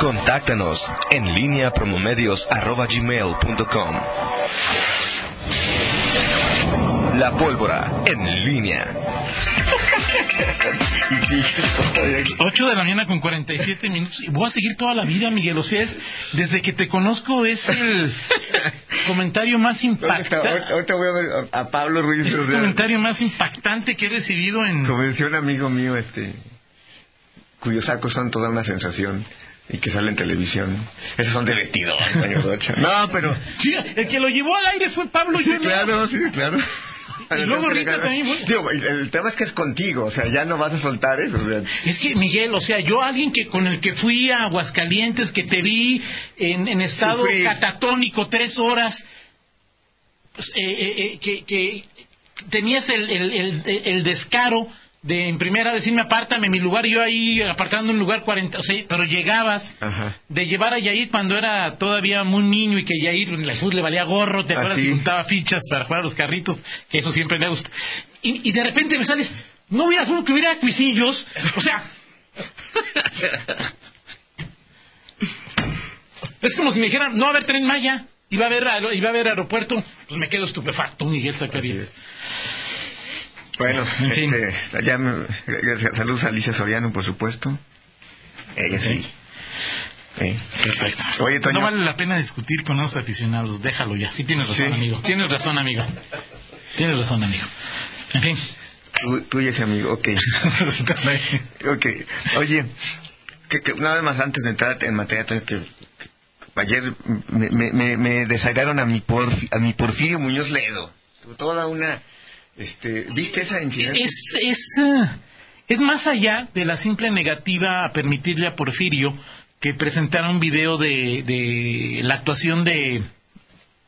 Contáctanos en línea promomedios.com. La pólvora en línea. 8 de la mañana con 47 minutos. Y voy a seguir toda la vida, Miguel. O sea, es, desde que te conozco es el comentario más impactante. Ahorita voy a ver a, Pablo Ruiz. Es el comentario más impactante que he recibido en... Como decía un amigo mío, este, cuyos sacos son toda una sensación y que sale en televisión. Esos son de vestido, años ocho. No, pero... Sí, el que lo llevó al aire fue Pablo Sí, claro, sí, claro. Y luego ahorita también fue- Digo, el, el tema es que es contigo, o sea, ya no vas a soltar eso. o sea, Es que, Miguel, o sea, yo alguien que con el que fui a Aguascalientes, que te vi en, en estado Sufrir. catatónico tres horas, pues, eh, eh, eh, que, que tenías el, el, el, el descaro de en primera decirme apártame mi lugar, y yo ahí apartando un lugar 40, o sea, pero llegabas Ajá. de llevar a Yair cuando era todavía muy niño y que Yair el fútbol le valía gorro, te Ah, acuerdas, y juntaba fichas para jugar a los carritos, que eso siempre le gusta. Y, y de repente me sales, no hubiera fútbol que hubiera cuisillos, o sea, es como si me dijeran, no va a haber tren Maya, iba a haber, iba a haber aeropuerto, pues me quedo estupefacto, Miguel Zacarías. Bueno, En fin. este, me- saludos a Alicia Soriano, por supuesto. Ella sí. Sí. Perfecto. Oye, Toño. No vale la pena discutir con los aficionados, déjalo ya. Sí tienes razón, Sí. amigo. Tienes razón, amigo. Tienes razón, amigo. En fin. Tú, tú y ese amigo, ok. ok. Oye, que, que una vez más antes de entrar en materia, Toño, que, que ayer me, me, me, desairaron a mi, porfi- a mi Porfirio Muñoz Ledo. Toda una... Este, ¿Viste esa incidente? Es, es, eh, es más allá de la simple negativa a permitirle a Porfirio que presentara un video de, de la actuación de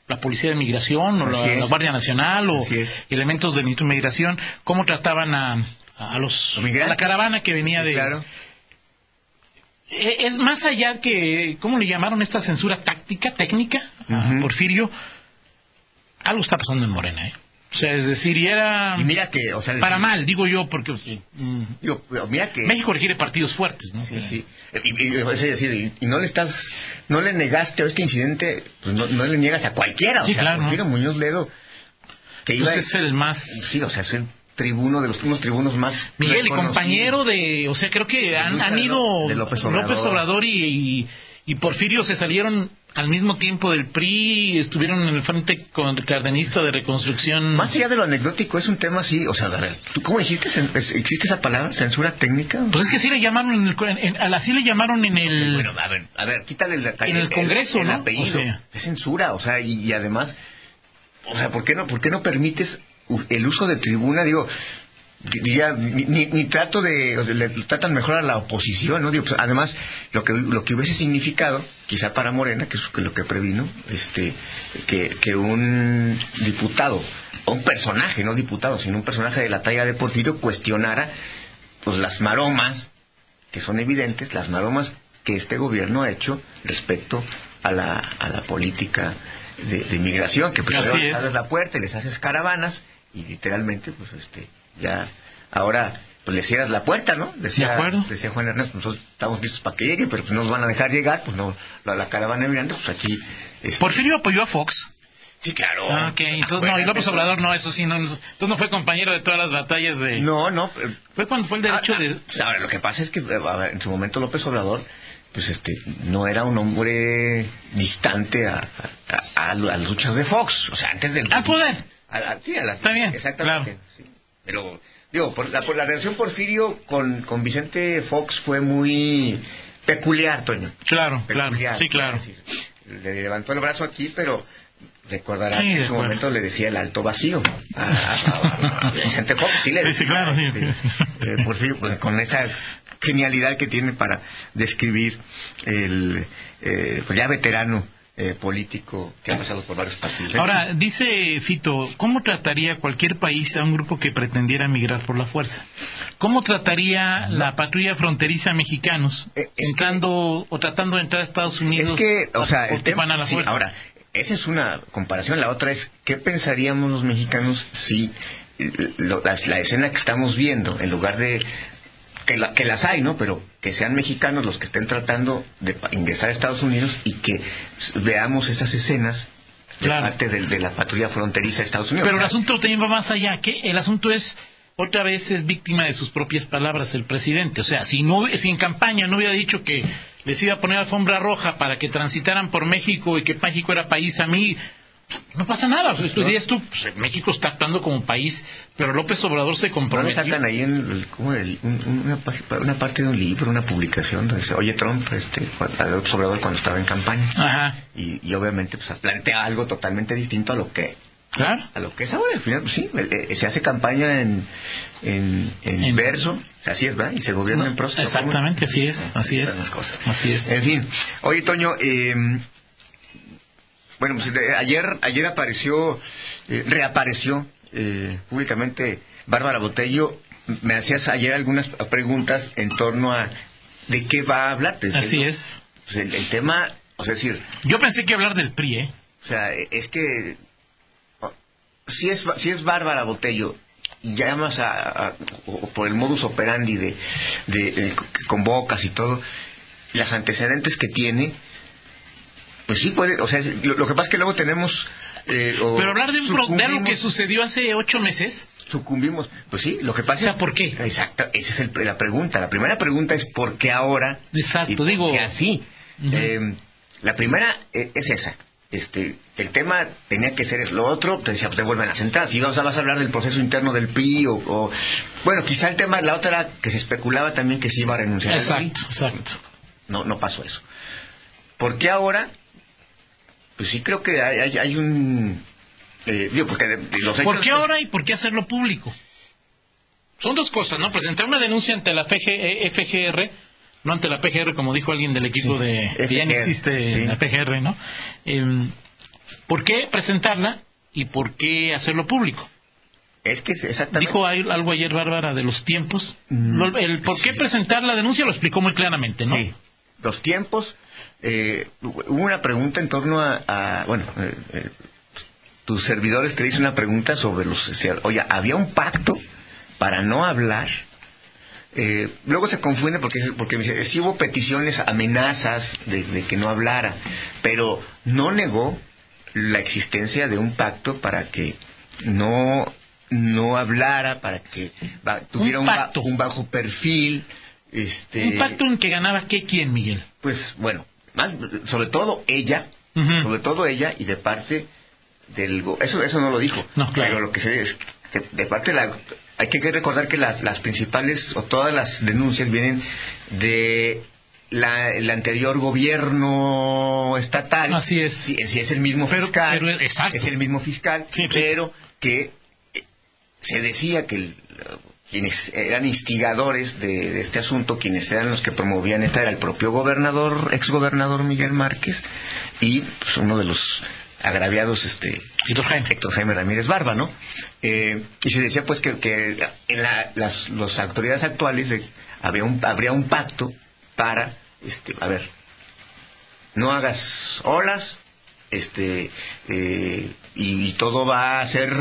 la Policía de Migración o la, Guardia Nacional o elementos de migración, cómo trataban a, a los a la caravana que venía Sí, de Claro. Eh, es más allá que cómo le llamaron esta censura táctica técnica. Porfirio algo está pasando en Morena ¿eh? O sea es decir y era Y mira que, o sea... para mal digo yo porque mm, Digo, mira que... México requiere partidos fuertes ¿no? Sí, sí. Y, y- es decir, y, y no le estás, no le negaste a este incidente, pues no, no le niegas a cualquiera. O Sí, sea, claro, Porfirio Muñoz Ledo, que iba, Entonces es el más sí, o sea, es el tribuno de los unos tribunos más. Miguel y compañero de o sea creo que han, han ido de López Obrador. Obrador y, y, y Porfirio se salieron al mismo tiempo del PRI estuvieron en el frente con cardenista de reconstrucción Más allá de lo anecdótico, es un tema así, o sea, ¿tú cómo dijiste? ¿Existe esa palabra? ¿Censura técnica? Pues es que sí le llamaron en el, en- en- así le llamaron en el Bueno, a ver, a ver, quítale la, En el Congreso, el, ¿no? apellido. O sea. Es censura, o sea, y, y además, o sea, ¿por qué no, por qué no permites el uso de tribuna? Digo, diría, ni, ni- ni trato de, o le tratan mejor a la oposición, ¿no? Digo, pues, además, lo que, lo que hubiese significado, quizá para Morena, que es lo que previno, este, que, que un diputado, o un personaje, no diputado, sino un personaje de la talla de Porfirio, cuestionara, pues, las maromas que son evidentes las maromas que este gobierno ha hecho respecto a la, a la política de, de inmigración, que primero Así les es. abres la puerta y les haces caravanas y literalmente, pues este, ya, ahora, pues le cierras la puerta, ¿no? Decía, De acuerdo. decía Juan pues, nosotros estamos listos para que lleguen, pero pues no nos van a dejar llegar, pues no, la, la caravana migrante, pues aquí... este, Porfirio apoyó a Fox. sí, claro. Ah, ok. Entonces, no, y López Obrador no, eso sí, no. Entonces no fue compañero de todas las batallas de... No, no, eh, Fue cuando fue el derecho Ah, de... ah, Ahora, lo que pasa es que eh, a ver, en su momento López Obrador, pues este, no era un hombre distante a, a, a- a las luchas de Fox. O sea, antes del. Al poder. A- sí, a la- Está bien, Exactamente. sí. Pero, digo, por la, por la relación Porfirio con, con Vicente Fox fue muy peculiar, Toño. Claro, claro. Sí, claro. le levantó el brazo aquí, pero recordará Sí, que en su momento le decía el alto vacío a, a- a- a Vicente Fox. Sí, le Sí, claro, sí, sí. eh, Porfirio, pues, con esa genialidad que tiene para describir el eh, pues, ya veterano eh, político que ha pasado por varios partidos. Ahora, dice Fito, ¿cómo trataría cualquier país a un grupo que pretendiera migrar por la fuerza? ¿Cómo trataría la patrulla fronteriza a mexicanos Eh, entrando o tratando de entrar a Estados Unidos? es que, o sea, o el tema, a la sí, fuerza? ahora, esa es una comparación. La otra es, ¿qué pensaríamos los mexicanos si eh, lo- la, la escena que estamos viendo, en lugar de que, la- que las hay, ¿no? Pero que sean mexicanos los que estén tratando de ingresar a Estados Unidos y que veamos esas escenas de parte del- de, la patrulla fronteriza de Estados Unidos. Pero el asunto también va más allá, que el asunto es, otra vez es víctima de sus propias palabras el presidente. O sea, si, no, si en campaña no hubiera dicho que les iba a poner alfombra roja para que transitaran por México y que México era país a mí, no pasa nada. Sea, tú dirías tú, pues, México está actuando como país, pero López Obrador se ¿No comprometió. sacan ahí en el- ¿cómo el- un- un- una, parte de un libro, una publicación donde dice, oye Trump, este, a López Obrador cuando estaba en campaña? Ajá, Y, y obviamente pues plantea algo totalmente distinto a lo que claro. a lo que es ahora. Al final, pues sí, se hace campaña en, en, en En- verso, o sea, así es, ¿verdad? Y se gobierna en prosa. Exactamente, así es, así es. cosas. Así es. En fin, oye Toño, eh, bueno, pues de- ayer, ayer apareció, eh, reapareció eh, públicamente Bárbara Botello. Me hacías ayer algunas preguntas en torno a de qué va a hablar. Así ¿no? es. Pues el, el tema, o sea, decir, Yo pensé que hablar del PRI, ¿eh? o sea, es que si es si es Bárbara Botello y llamas a, a- o por el modus operandi de, de, eh, que convocas y todo, las antecedentes que tiene, pues sí puede, o sea, lo, lo que pasa es que luego tenemos eh, o Pero hablar de, un pro- de algo que sucedió hace ocho meses, sucumbimos, pues sí, lo que pasa O sea, ¿por qué? Exacto, esa es el- la pregunta. La primera pregunta es ¿por qué ahora? Exacto, y por digo- qué así? Eh, la primera eh, es esa. Este, el tema tenía que ser lo otro, te decía, pues te vuelven a sentar. Si vas a, vas a hablar del proceso interno del PRI o, o- bueno, quizá el tema, la otra era que se especulaba también que se iba a renunciar al PRI. exacto, exacto. No, no pasó eso. ¿Por qué ahora? Pues sí creo que hay, hay- hay un... eh, digo, porque los ¿Por hechos- qué ahora y por qué hacerlo público? Son dos cosas, ¿no? Presentar una denuncia ante la FG eh, FGR, no ante la PGR, como dijo alguien del equipo Sí, de... que ya no FGR, existe sí. la PGR, ¿no? Em, ¿Por qué presentarla y por qué hacerlo público? Es que es exactamente... Dijo algo ayer Bárbara de los tiempos. Mm, el por qué sí. presentar la denuncia lo explicó muy claramente, ¿no? Sí, los tiempos. Eh, hubo una pregunta en torno a, a- bueno, eh, eh, tus servidores te dicen una pregunta sobre los, o sea, oye, había un pacto para no hablar. Eh, luego se confunde porque, porque me dice, sí hubo peticiones, amenazas de, de que no hablara, pero no negó la existencia de un pacto para que no no hablara, para que va- tuviera un, ba- pacto. un bajo perfil. Este, Un pacto en que ganaba qué quién, Miguel. pues bueno, más, sobre todo ella, sobre todo ella y de parte del eso eso no lo dijo, No, claro. pero lo que se es que de parte de la hay que recordar que las, las principales o todas las denuncias vienen de la, el anterior gobierno estatal. Así es. Sí, es, es el mismo Pero- fiscal. pero, exacto. Es el mismo fiscal, Sí, sí. pero que se decía que el- quienes eran instigadores de, de este asunto, quienes eran los que promovían esta, era el propio gobernador, exgobernador Miguel Márquez, y pues, uno de los agraviados, este, Héctor Jaime. Héctor Jaime Ramírez Barba, ¿no? Eh, y se decía pues que, que en la- las, las autoridades actuales de- había un, habría un pacto para, este, a ver, no hagas olas, este, eh, y, y todo va a ser...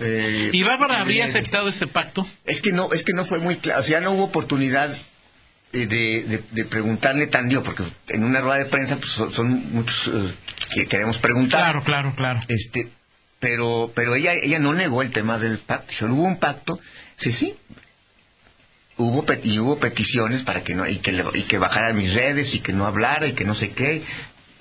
eh, ¿Y Bárbara habría eh, aceptado ese pacto? es que no, es que no fue muy claro, o sea, no hubo oportunidad eh, de, de- de preguntarle tan digo, porque en una rueda de prensa pues, son, muchos eh, que queremos preguntar. Claro, claro, claro. Este, pero, pero ella, ella no negó el tema del pacto. Dijo, hubo un pacto, sí, sí. Hubo y hubo peticiones para que no y que le- y que bajara mis redes y que no hablara y que no sé qué.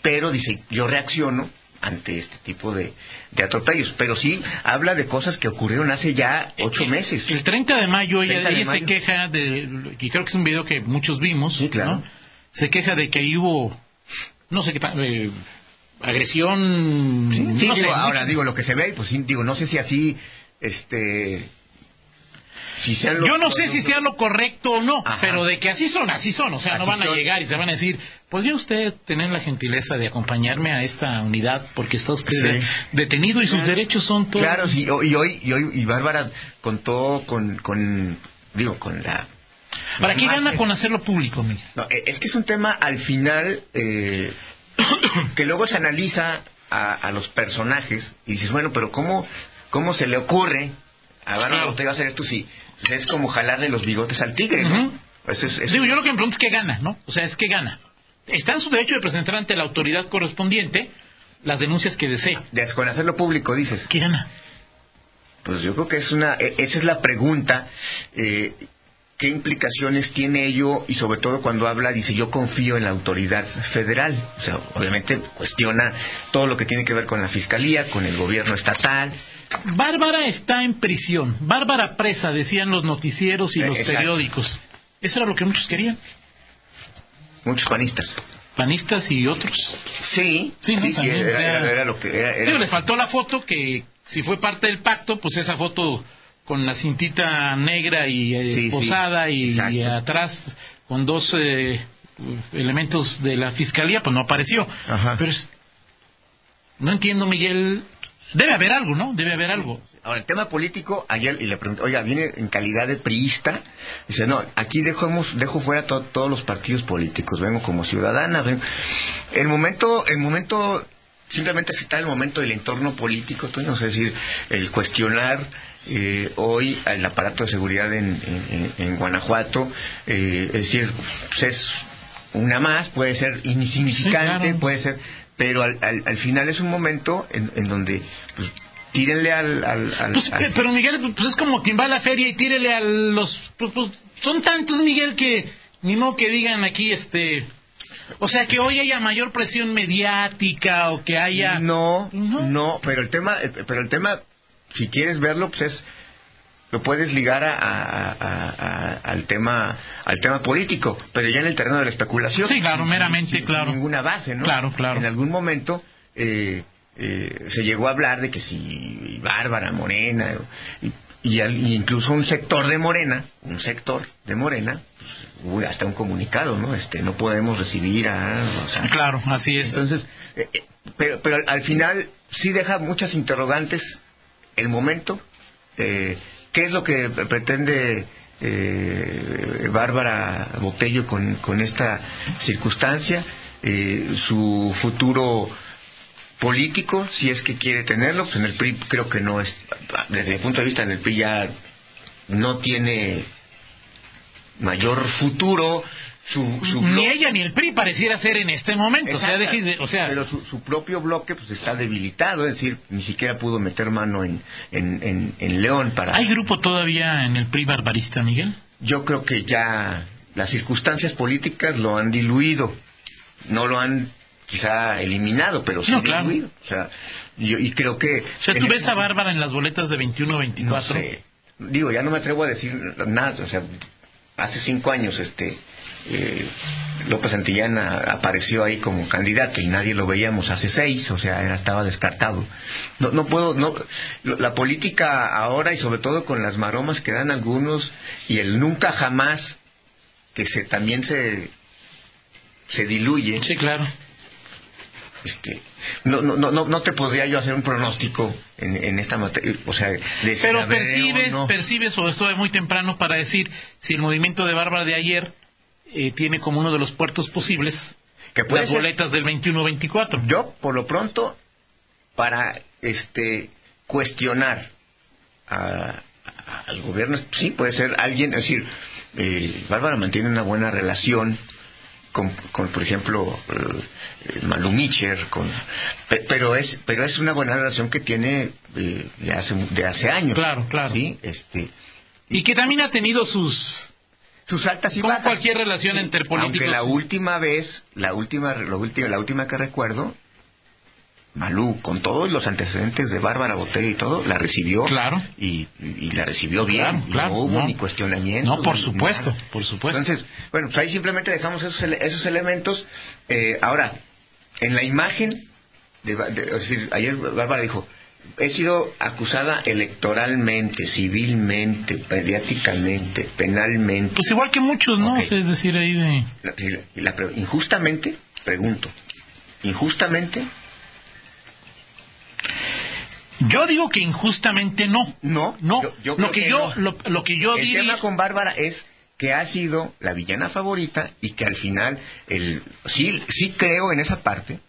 Pero dice, yo reacciono ante este tipo de, de atropellos. Pero sí habla de cosas que ocurrieron hace ya ocho El- meses. El 30 de mayo ella, 30 de ella se queja de, y creo que es un video que muchos vimos, Sí, claro. ¿no? Se queja de que ahí hubo, no sé qué tan, eh, agresión, Sí, sí, no digo, sé, ahora mucho- digo lo que se ve, pues sí, digo, no sé si así, este, si sean los- Yo no sé si sea lo correcto o no, Ajá. pero de que así son, así son. O sea, no van a llegar y se van a decir, ¿podría usted tener la gentileza de acompañarme a esta unidad? Porque está usted Sí. detenido y sus derechos son todos. Claro, sí, y hoy, y hoy, y Bárbara contó con, con, digo, con la... ¿Para qué gana con hacerlo público, Miguel? No, e- es que es un tema al final eh, que luego se analiza a, a los personajes y dices, bueno, pero ¿cómo, cómo se le ocurre a Bárbara Claro. Ortega hacer esto si es como jalarle los bigotes al tigre, ¿no? Eso es, Digo, yo lo que me pregunto es qué gana, ¿no? O sea, es qué gana. Está en su derecho de presentar ante la autoridad correspondiente las denuncias que desee. de- con hacerlo público, dices. ¿Qué gana? Pues yo creo que es una, e- esa es la pregunta. eh, ¿Qué implicaciones tiene ello? Y sobre todo cuando habla, dice, yo confío en la autoridad federal. O sea, obviamente cuestiona todo lo que tiene que ver con la fiscalía, con el gobierno estatal. Bárbara está en prisión. Bárbara presa, decían los noticieros y Eh, los exacto. periódicos. Eso era lo que muchos querían. Muchos panistas. Panistas y otros. Sí, Sí, ¿no? También era, era- era- era lo que era. Digo, les faltó la foto que si fue parte del pacto, pues esa foto con la cintita negra y eh, Sí, sí, posada y, atrás con dos eh, elementos de la fiscalía, pues no apareció. Ajá. Pero es- no entiendo, Miguel. Debe haber algo, ¿no? Debe haber algo. Ahora, el tema político, ayer y le pregunté, oiga, viene en calidad de priista. Dice, no, aquí dejamos, dejo fuera to- todos los partidos políticos, vengo como ciudadana. ven- El momento, el momento, simplemente está el momento del entorno político, Toño, es decir, el cuestionar eh, hoy el aparato de seguridad en, en- en- en Guanajuato, eh, es decir, pues es una más, puede ser insignificante, Sí, claro. puede ser, pero al, al- al final es un momento en, en donde pues, tírenle al, al- al- Pues, al- pero Miguel, pues es como quien va a la feria y tírele a los... Pues, pues, son tantos, Miguel, que ni modo que digan aquí, este... O sea, que hoy haya mayor presión mediática o que haya... no, No. no, pero el tema, eh, pero el tema, si quieres verlo, pues es lo puedes ligar a, a- a- a- al tema al tema político, pero ya en el terreno de la especulación. Sí, claro, Sin- meramente, sin- sin claro. ninguna base, ¿no? Claro, claro. En algún momento eh, eh, se llegó a hablar de que si Bárbara Morena y, y al- y incluso un sector de Morena, un sector de Morena, pues, hasta un comunicado, ¿no? Este, no podemos recibir a, o sea, Claro, así es. entonces, eh, eh, pero, pero al- al final sí deja muchas interrogantes el momento. eh, ¿Qué es lo que pretende eh, Bárbara Botello con, esta circunstancia? Eh, su futuro político, si es que quiere tenerlo, pues en el PRI creo que no es, desde mi punto de vista en el PRI ya no tiene mayor futuro, su, su Ni ella ni el PRI pareciera ser en este momento. O sea, Exacto. deje de- o sea, pero su, su propio bloque pues está debilitado, es decir, ni siquiera pudo meter mano en, en, en- en León para... ¿hay grupo todavía en el PRI barbarista, Miguel? Yo creo que ya las circunstancias políticas lo han diluido, no lo han quizá eliminado, pero sí No, claro. diluido. O sea, yo, y creo que... O sea, tú ese ves a Bárbara en las boletas de 21-24. No sé. Digo, ya no me atrevo a decir nada. O sea, hace cinco años, este, eh, López Santillana apareció ahí como candidato y nadie lo veíamos. Hace seis, o sea, era- estaba descartado. No, no puedo, no. La política ahora y sobre todo con las maromas que dan algunos y el nunca jamás que se también se se diluye. Sí, claro. Este, no, no, no, no, te podría yo hacer un pronóstico en, en esta materia, o sea, de Pero veré o percibes, no. percibes, o esto es muy temprano para decir si el movimiento de Bárbara de ayer eh, tiene como uno de los puertos posibles que las ser- boletas del 21-24. Yo, por lo pronto, para este cuestionar a- a- al gobierno, sí, puede ser alguien, es decir, eh, Bárbara mantiene una buena relación con, con, por ejemplo, eh, Malú Micher, con, pe- pero es, pero es una buena relación que tiene eh, de, hace, de hace años. Claro, claro. Sí, este, Y que también ha tenido sus... sus altas y Como bajas. cualquier relación entre políticos. Aunque la última vez, la última, la última, la última que recuerdo, Malú, con todos los antecedentes de Bárbara Botello y todo, la recibió. Claro. Y, y la recibió bien. Claro, y claro, no hubo no. ni cuestionamiento. No, por ni supuesto, nada. por supuesto. Entonces, bueno, pues ahí simplemente dejamos esos, esos elementos. Eh, ahora, en la imagen, de- es decir, ayer Bárbara dijo, he sido acusada electoralmente, civilmente, mediáticamente, penalmente. Pues igual que muchos, ¿no? Ok. O sea, es decir, ahí de... La- injustamente, pregunto, injustamente, Yo digo que injustamente no. no, No, yo- yo lo que que yo, no. lo, lo que yo el diría... tema con Bárbara es que ha sido la villana favorita y que al final, el, sí, sí creo en esa parte,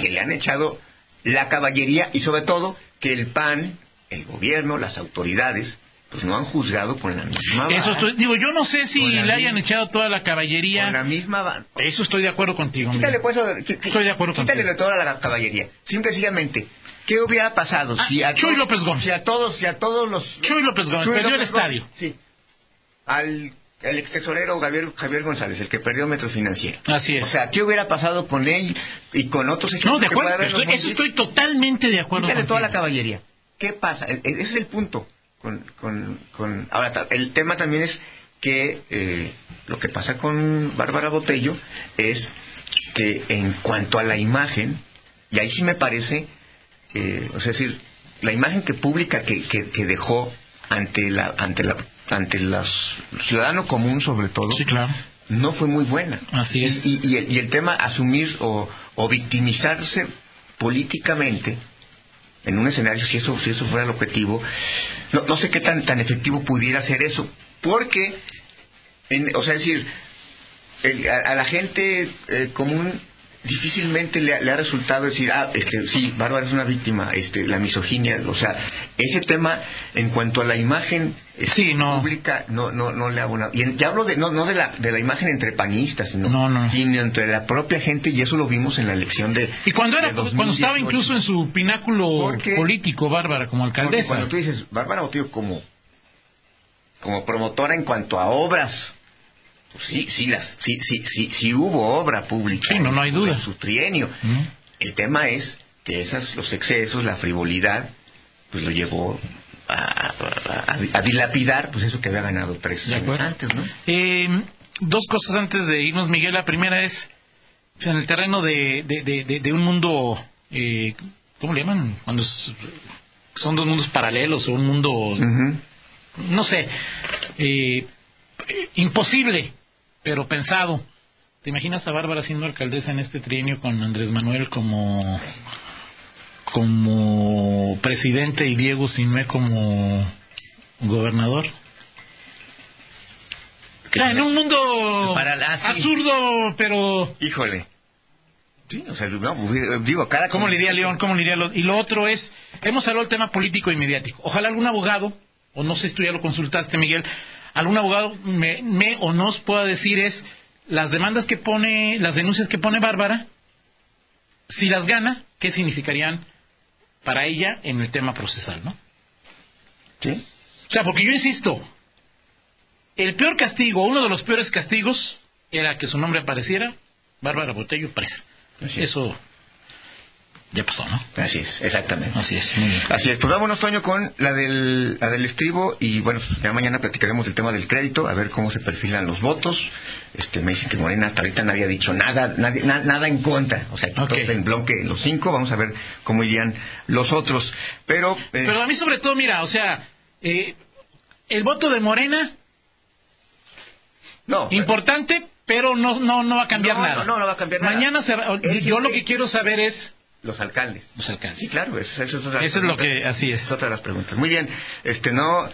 que le han echado la caballería y sobre todo que el PAN, el gobierno, las autoridades, pues no han juzgado con la misma vara. Eso estoy- digo, yo no sé si le hayan echado toda la caballería. Con la misma vara. Eso estoy de acuerdo contigo. Quítale pues, Estoy de acuerdo Quítale contigo. toda la caballería. Simple y sencillamente, ¿qué hubiera pasado Ah, si a Chuy López Gómez. Si a todos, si a todos los... Chuy López Gómez, Chuy López estadio. Gómez, Sí. Al el ex tesorero Javier, Javier González, el que perdió Metro Financiero. Así es. O sea, ¿qué hubiera pasado con él y con otros equipos no, de acuerdo. estoy- eso estoy totalmente de acuerdo Quítale toda la caballería. ¿Qué pasa? El- el- ese es el punto. Con, con, con- ahora, el tema también es que eh, lo que pasa con Bárbara Botello es que en cuanto a la imagen, y ahí sí me parece, eh, o sea, es decir, la imagen que pública que, que, que dejó ante la ante la ante los ciudadano común sobre todo Sí, claro. no fue muy buena Así es. y, y- y el, y el tema asumir o, o victimizarse políticamente en un escenario, si eso, si eso fuera el objetivo, no, no sé qué tan, tan efectivo pudiera ser eso, porque, en- o sea, es decir, el- a, a la gente eh, común difícilmente le, ha- le ha resultado decir, ah, este, sí, Bárbara es una víctima, este, la misoginia, o sea, ese tema en cuanto a la imagen Sí, no. pública no, no, no le ha abonado. Y en- ya hablo de, no, no de la, de la imagen entre panistas, sino, No, no. sino entre la propia gente, y eso lo vimos en la elección de. Y cuando era, cuando estaba 2018. incluso en su pináculo Porque- político, Bárbara, como alcaldesa. Cuando tú dices, Bárbara Botello como, como promotora en cuanto a obras, sí, sí, las, sí, sí, sí, sí hubo obra pública. Sí, no, hay su- duda. En su trienio. ¿Mm? El tema es que esas, los excesos, la frivolidad, pues lo llevó a, a- dilapidar, pues eso que había ganado tres años antes, ¿no? Eh, dos cosas antes de irnos, Miguel. La primera es pues, en el terreno de, de, de- de- de un mundo, eh, ¿cómo le llaman? Cuando es- son dos mundos paralelos o un mundo, no sé, eh, imposible, pero pensado. ¿Te imaginas a Bárbara siendo alcaldesa en este trienio con Andrés Manuel como como presidente y Diego Sinue como gobernador? O sea, en un mundo Para la- ah, sí. absurdo, pero Híjole. Sí, o sea, no, pues, digo, cada... ¿cómo le iría León? ¿Cómo le iría lo- Y lo otro es, hemos hablado del tema político y mediático. Ojalá algún abogado, o no sé si tú ya lo consultaste, Miguel, algún abogado me, me o nos pueda decir es las demandas que pone, las denuncias que pone Bárbara, si las gana, ¿qué significarían para ella en el tema procesal, no? Sí. O sea, porque yo insisto, el peor castigo, uno de los peores castigos, era que su nombre apareciera, Bárbara Botello presa. Así. Eso ya pasó, ¿no? Así es, exactamente. Así es, muy bien. Así es, pues vámonos, Toño, con la del, la del estribo y bueno, ya mañana platicaremos del tema del crédito, a ver cómo se perfilan los votos. Este, me dicen que Morena hasta ahorita nadie ha dicho nada, nadie- na- nada en contra. O sea, que Ok. todos en bloque los cinco, vamos a ver cómo irían los otros. Pero, eh, Pero a mí sobre todo, mira, o sea, eh, el voto de Morena, no, importante, pero no, no, no va a cambiar No, nada. no, no, no va a cambiar nada. Mañana se va- yo lo que quiero saber es los alcaldes. los alcaldes. Sí, claro, eso, eso es otra Eso es lo que, así Es es. otra de las preguntas. Muy bien, este, no,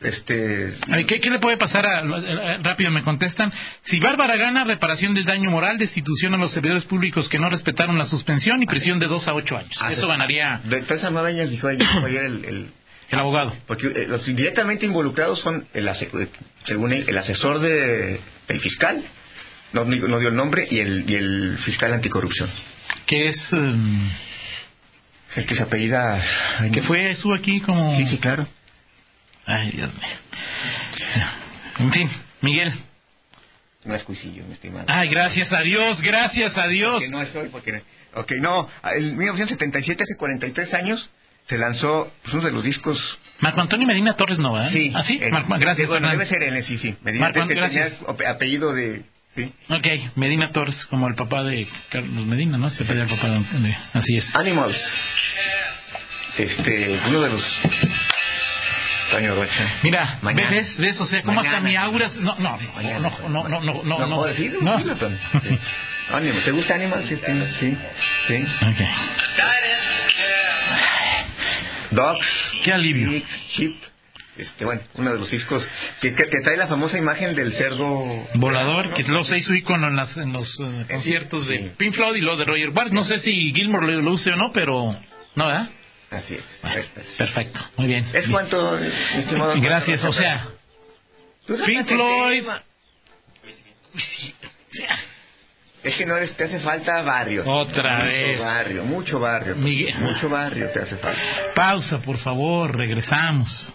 este, ¿Qué, qué le puede pasar a, a- rápido me contestan? Si Bárbara gana, reparación del daño moral, destitución a los servidores públicos que no respetaron la suspensión y prisión de dos a ocho años. Ah, Eso ganaría De tres a nueve años dijo ayer, el, el- el abogado. porque eh, los directamente involucrados son el ase- eh, según él, el asesor de el fiscal, no, no no dio el nombre, y el, y el fiscal anticorrupción, Que es, um, el que se apellida ay, que fue, estuvo aquí como... Sí, sí, claro. Ay, Dios mío. En fin, Miguel. No es cuisillo, mi estimado. Ay, gracias a Dios, gracias a Dios. Que no estoy porque Ok, no, en 1977 hace 43 años se lanzó pues, uno de los discos Marco Antonio Medina Torres no, ¿verdad? Sí. ¿Ah, sí? eh, Marco- gracias, Bueno, debe ser él, sí, sí. Me Marco, que tenía gracias. ap- apellido de... Sí. Ok, Medina Torres, como el papá de Carlos Medina, ¿no? Se apellida el papá de... Así es. Animals. Este, uno de los... Toño Rocha. Mira, Mañana. ¿ves? ¿Ves? O sea, ¿cómo hasta Mañana. mi aura... No, no, no, Mañana. no, no, no, no, no, no. No. Sí. Animals. ¿Te gusta Animals? Sí, sí, sí. Ok. Dogs. Qué alivio. Sheep. Este, bueno, uno de los discos que, que- que trae la famosa imagen del cerdo Volador, ¿no? que luego se hizo icono en, las, en los eh, conciertos de sí. Pink Floyd y luego de Roger Waters. No sé si Gilmore lo, lo use o no, pero... ¿No, verdad? Así es. Bueno, Este es. perfecto, muy bien. ¿Es cuánto, mi estimado? Gracias, o sea, Pink Floyd. sí, Es que no eres, te hace falta barrio. Otra mucho vez. barrio, mucho barrio. Miguel. Mucho barrio te hace falta. pausa, por favor, regresamos.